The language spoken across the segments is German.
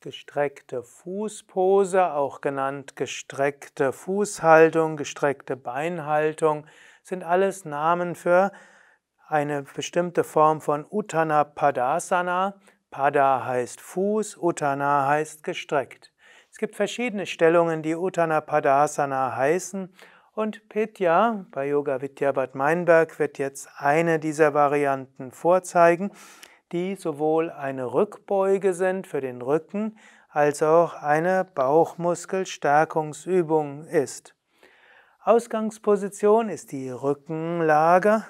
Gestreckte Fußpose, auch genannt gestreckte Fußhaltung, gestreckte Beinhaltung, sind alles Namen für eine bestimmte Form von Uttana Padasana. Pada heißt Fuß, Uttana heißt gestreckt. Es gibt verschiedene Stellungen, die Uttana Padasana heißen und Petya bei Yoga Vidya Bad Meinberg wird jetzt eine dieser Varianten vorzeigen die sowohl eine Rückbeuge sind für den Rücken als auch eine Bauchmuskelstärkungsübung ist. Ausgangsposition ist die Rückenlage.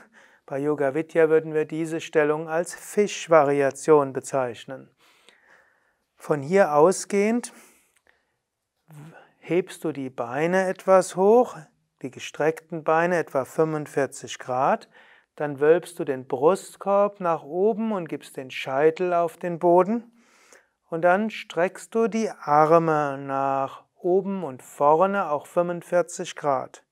Bei Yoga Vidya würden wir diese Stellung als Fischvariation bezeichnen. Von hier ausgehend hebst du die Beine etwas hoch, die gestreckten Beine etwa 45 Grad, dann wölbst du den Brustkorb nach oben und gibst den Scheitel auf den Boden. Und dann streckst du die Arme nach oben und vorne, auch 45 Grad.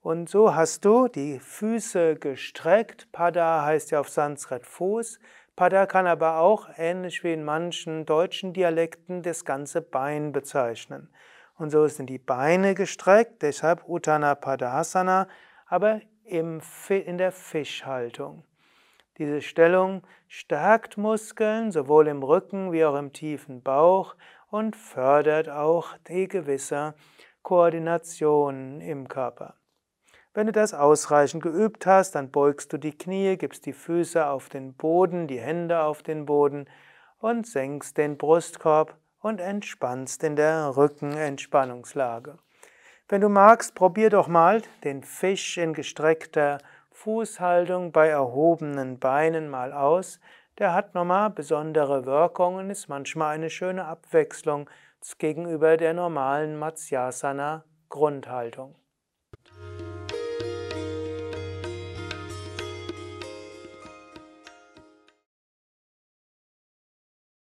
Und so hast du die Füße gestreckt. Pada heißt ja auf Sanskrit Fuß. Pada kann aber auch, ähnlich wie in manchen deutschen Dialekten, das ganze Bein bezeichnen. Und so sind die Beine gestreckt, deshalb Uttana Padasana, aber in der Fischhaltung. Diese Stellung stärkt Muskeln sowohl im Rücken wie auch im tiefen Bauch und fördert auch die gewisse Koordination im Körper. Wenn du das ausreichend geübt hast, dann beugst du die Knie, gibst die Füße auf den Boden, die Hände auf den Boden und senkst den Brustkorb und entspannst in der Rückenentspannungslage. Wenn du magst, probier doch mal den Fisch in gestreckter Fußhaltung bei erhobenen Beinen mal aus. Der hat nochmal besondere Wirkungen, ist manchmal eine schöne Abwechslung gegenüber der normalen Matsyasana Grundhaltung.